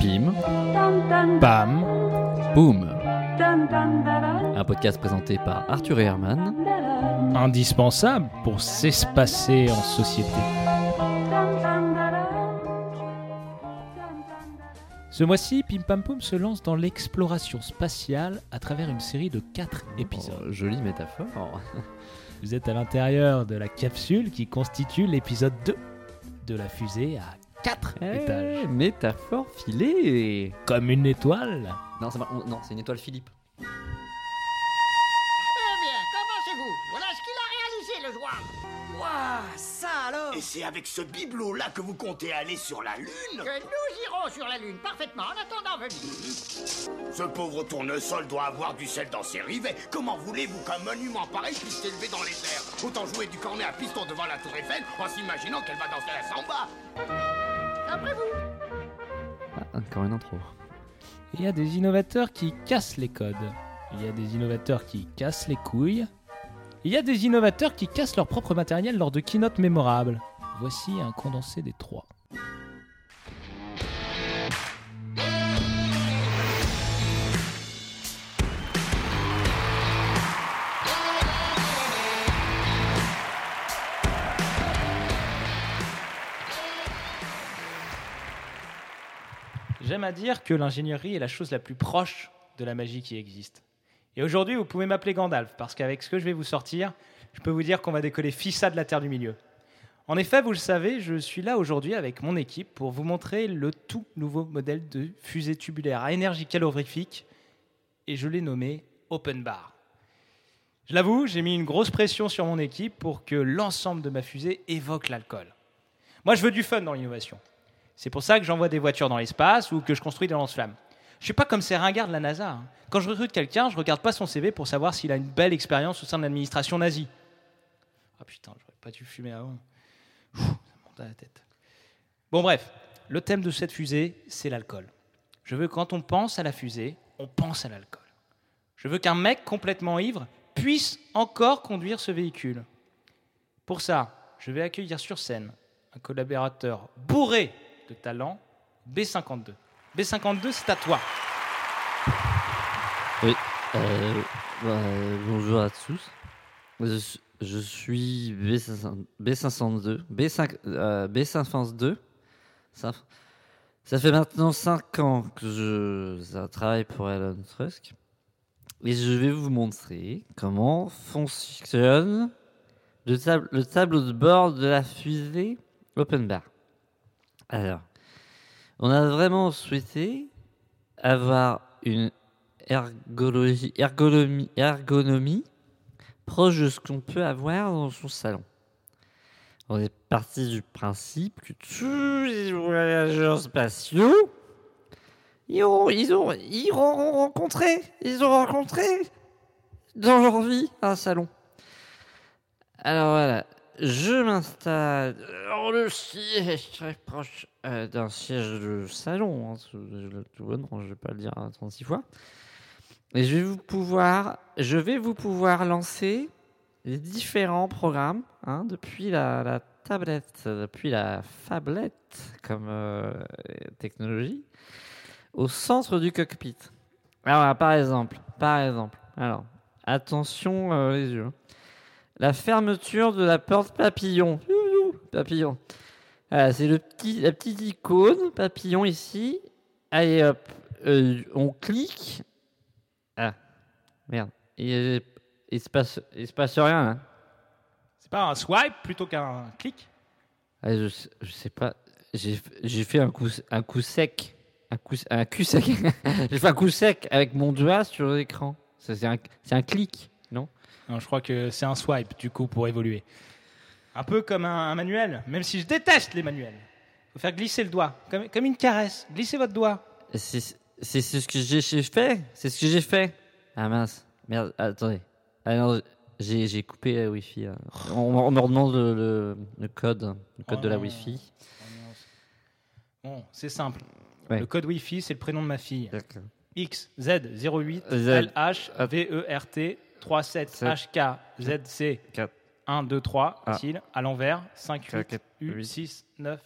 Pim, Bam. boum. Un podcast présenté par Arthur et Herman. Indispensable pour s'espacer en société. Ce mois-ci, Pim Pam Poum se lance dans l'exploration spatiale à travers une série de 4 épisodes. Oh, jolie métaphore. Vous êtes à l'intérieur de la capsule qui constitue l'épisode 2 de la fusée à 4 étages. Eh, métaphore filée. Comme une étoile. Non, non, c'est une étoile Philippe. Eh bien, qu'en pensez-vous Voilà ce qu'il a réalisé, le joueur Waouh, ça alors? Et c'est avec ce bibelot-là que vous comptez aller sur la Lune? Que nous irons sur la Lune, parfaitement, en attendant venir. Ce pauvre tournesol doit avoir du sel dans ses rivets. Comment voulez-vous qu'un monument pareil puisse s'élever dans les airs? Autant jouer du cornet à piston devant la tour Eiffel en s'imaginant qu'elle va danser la samba Après vous Ah, encore une intro. Il y a des innovateurs qui cassent les codes. Il y a des innovateurs qui cassent les couilles. Il y a des innovateurs qui cassent leur propre matériel lors de keynotes mémorables. Voici un condensé des trois. À dire que l'ingénierie est la chose la plus proche de la magie qui existe. Et aujourd'hui, vous pouvez m'appeler Gandalf, parce qu'avec ce que je vais vous sortir, je peux vous dire qu'on va décoller Fissa de la Terre du Milieu. En effet, vous le savez, je suis là aujourd'hui avec mon équipe pour vous montrer le tout nouveau modèle de fusée tubulaire à énergie calorifique, et je l'ai nommé Open Bar. Je l'avoue, j'ai mis une grosse pression sur mon équipe pour que l'ensemble de ma fusée évoque l'alcool. Moi, je veux du fun dans l'innovation. C'est pour ça que j'envoie des voitures dans l'espace ou que je construis des lance-flammes. Je suis pas comme ces ringards de la NASA. hein. Quand je recrute quelqu'un, je regarde pas son CV pour savoir s'il a une belle expérience au sein de l'administration nazie. Ah putain, j'aurais pas dû fumer avant. Ça monte à la tête. Bon bref, le thème de cette fusée, c'est l'alcool. Je veux que quand on pense à la fusée, on pense à l'alcool. Je veux qu'un mec complètement ivre puisse encore conduire ce véhicule. Pour ça, je vais accueillir sur scène un collaborateur bourré de talent, B52. B52, c'est à toi. Euh, bah, bonjour à tous. Je, suis- je suis B500 B502. B5, euh, B502. Ça, ça fait maintenant 5 ans que je travaille pour Elon Musk. Et je vais vous montrer comment fonctionne le tableau de bord de la fusée Open Bar. Alors, on a vraiment souhaité avoir une ergologie, ergonomie, ergonomie proche de ce qu'on peut avoir dans son salon. On est parti du principe que tous les voyageurs spatiaux, ils ont, ils ont, ils ont rencontré, ils ont rencontré dans leur vie un salon. Alors voilà, je m'installe dans le siège très proche euh, d'un siège de salon. Hein, tout je vais pas le dire 36 fois. Et je vais vous pouvoir, je vais vous pouvoir lancer les différents programmes hein, depuis la, tablette, depuis la fablette comme euh, technologie, au centre du cockpit. Alors par exemple, par exemple, alors attention euh, les yeux. La fermeture de la porte papillon. Papillon. Voilà, c'est le petit, la petite icône papillon ici. Allez hop, euh, on clique. Ah, merde. Il, il se passe, il se passe rien là. C'est pas un swipe plutôt qu'un clic? Ah, je, sais- je sais pas. J'ai j'ai fait un coup, un coup sec. Un coup, un cul sec. J'ai fait un coup sec avec mon doigt sur l'écran. Ça, C'est un, c'est un clic, non je crois que c'est un swipe, du coup, pour évoluer. Un peu comme un, un manuel, même si je déteste les manuels. faut faire glisser le doigt, comme, comme une caresse. Glissez votre doigt. C'est ce que j'ai fait. C'est ce que j'ai fait. Ah mince. Merde, attendez. Ah non, j'ai j'ai coupé la Wi-Fi. là. On, on me demande le, le- le code, le code Oh de la non. Wi-Fi. Bon, c'est simple. Ouais. Le code Wi-Fi, c'est le prénom de ma fille. X, Z, 08, Z. L, H, V, E, R, T, 3, 7, Sept. H, K, Z, C, Quatre. 1, 2, 3, Ah. facile, à l'envers, 5, 8, Quatre, U, huit. 6, 9,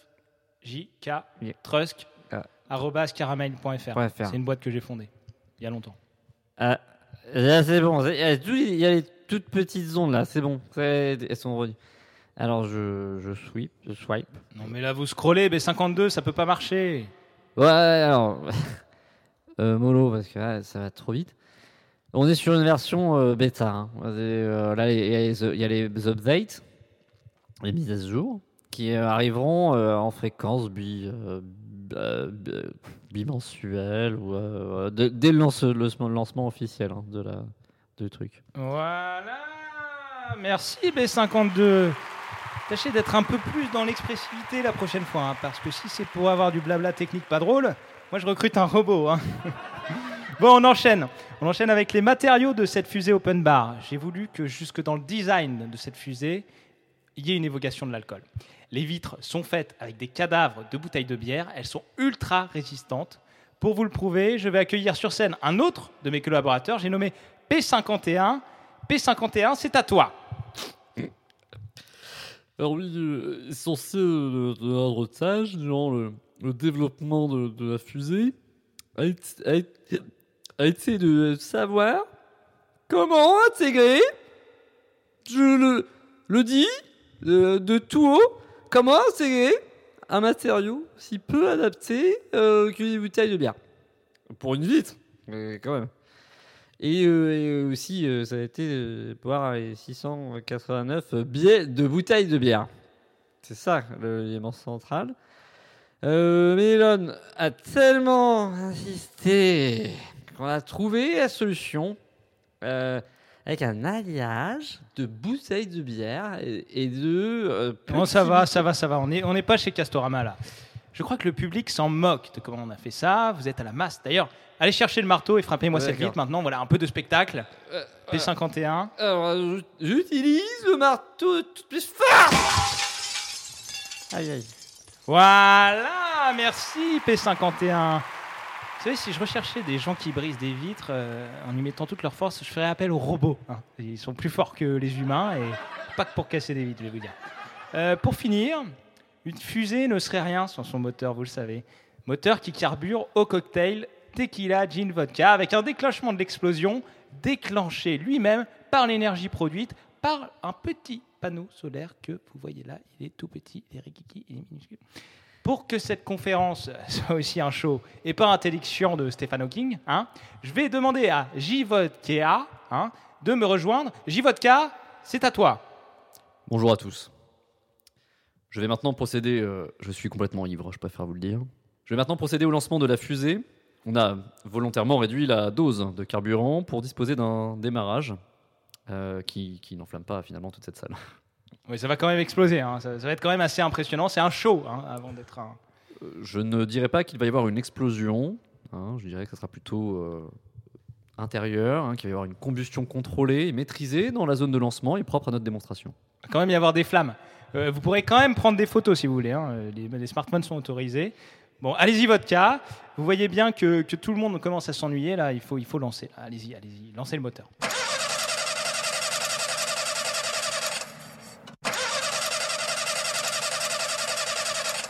J-K, Yeah. Trusk, Ah. arobase caramel.fr. C'est une boîte que j'ai fondée il y a longtemps. Ah, là, c'est bon. Il y, a tout- il y a les toutes petites ondes là, c'est bon. Elles sont revenues. Alors je, je sweep, je swipe. Non mais là vous scrollez, B52, ça peut pas marcher. Ouais, alors. euh, mollo, parce que là, ça va trop vite. On est sur une version euh, bêta. hein. Euh, là, il y, a les- updates, les mises à jour, qui arriveront euh, en fréquence bi, euh, b- euh, b- bimensuelle ou de- dès le, lance- le lancement officiel hein, de la du truc. Voilà Merci B52 Tâchez d'être un peu plus dans l'expressivité la prochaine fois, hein, parce que si c'est pour avoir du blabla technique pas drôle, moi je recrute un robot. bon, on enchaîne. Avec les matériaux de cette fusée open bar. J'ai voulu que jusque dans le design de cette fusée, il y ait une évocation de l'alcool. Les vitres sont faites avec des cadavres de bouteilles de bière. Elles sont ultra résistantes. Pour vous le prouver, je vais accueillir sur scène un autre de mes collaborateurs. J'ai nommé P51. P51, c'est à toi. Alors oui, euh, essentiel de, de de durant le, développement de, la fusée, a été de savoir comment intégrer, je le, dis, de, tout haut, comment intégrer un matériau si peu adapté euh, bouteilles de bière. Pour une vitre, mais quand même. Et, euh, aussi, euh, ça a été euh, boire les 689 billets de bouteilles de bière. C'est ça l'élément central. Euh, Mélone a tellement insisté qu'on a trouvé la solution euh, avec un alliage de bouteilles de bière et, et de. euh, Bon, ça va, ça va, ça va. On n'est on pas chez Castorama là. Je crois que le public s'en moque de comment on a fait ça. Vous êtes à la masse. D'ailleurs, allez chercher le marteau et frappez-moi cette vitre maintenant. Voilà, un peu de spectacle. Euh, P51. Alors, euh, j'utilise le marteau de toute plus fort Aïe aïe. Voilà, merci P51. Vous savez, si je recherchais des gens qui brisent des vitres euh, en y mettant toute leur force, je ferais appel aux robots. hein. Ils sont plus forts que les humains et pas que pour casser des vitres, je vais vous dire. Euh, pour finir, une fusée ne serait rien sans son moteur, vous le savez. Moteur qui carbure au cocktail tequila, gin, vodka, avec un déclenchement de l'explosion déclenché lui-même par l'énergie produite par un petit panneau solaire que vous voyez là. Il est tout petit, il est rikiki, il est minuscule. Pour que cette conférence soit aussi un show et pas un de Stephen Hawking, hein, je vais demander à J-Vodka hein, de me rejoindre. J-Vodka, c'est à toi. Bonjour à tous. Je vais maintenant procéder, euh, je suis complètement ivre, je préfère vous le dire. Je vais maintenant procéder au lancement de la fusée. On a volontairement réduit la dose de carburant pour disposer d'un démarrage euh, qui n'enflamme pas finalement toute cette salle. Oui, ça va quand même exploser. hein. Ça, ça va être quand même assez impressionnant. C'est un show hein, avant d'être un. Je ne dirais pas qu'il va y avoir une explosion, hein, je dirais que ça sera plutôt euh, intérieur, qu'il va y avoir une combustion contrôlée et maîtrisée dans la zone de lancement et propre à notre démonstration. Il va quand même y avoir des flammes. Euh, vous pourrez quand même prendre des photos si vous voulez. Les, les smartphones sont autorisés. Bon, allez-y, cas. Vous voyez bien que, que tout le monde commence à s'ennuyer. Là, il faut, il faut lancer. Allez-y, allez-y. Lancez le moteur.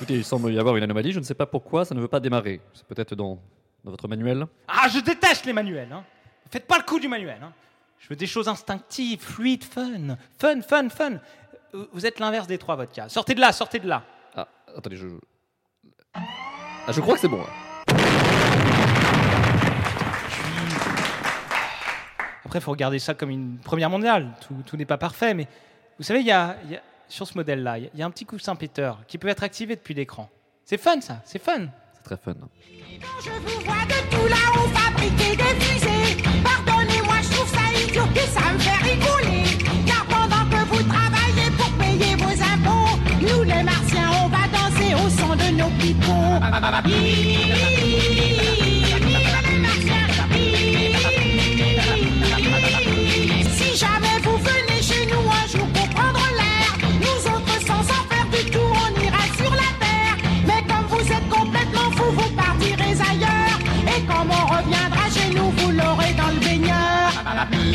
Écoutez, il semble y avoir une anomalie, je ne sais pas pourquoi ça ne veut pas démarrer. C'est peut-être dans, dans votre manuel. Ah, je déteste les manuels. Hein. Faites pas le coup du manuel. hein. Je veux des choses instinctives, fluides, fun. Fun, fun, fun. Euh, Vous êtes l'inverse des trois, votre cas. Sortez de là, sortez de là. Ah, attendez, je... Ah, je crois que c'est bon. Après, il faut regarder ça comme une première mondiale. Tout, tout n'est pas parfait, mais vous savez, il y a, il y a- sur ce modèle-là, il y a- un petit coussin péteur qui peut être activé depuis l'écran. C'est fun, ça, c'est fun. C'est très fun. Je vous vois de tout là-haut fabriquer des fusées. Pardonnez-moi, je trouve ça idiot et ça me fait rigoler. Car pendant que vous travaillez pour payer vos impôts, nous les martiens, on va danser au son de nos pipeaux.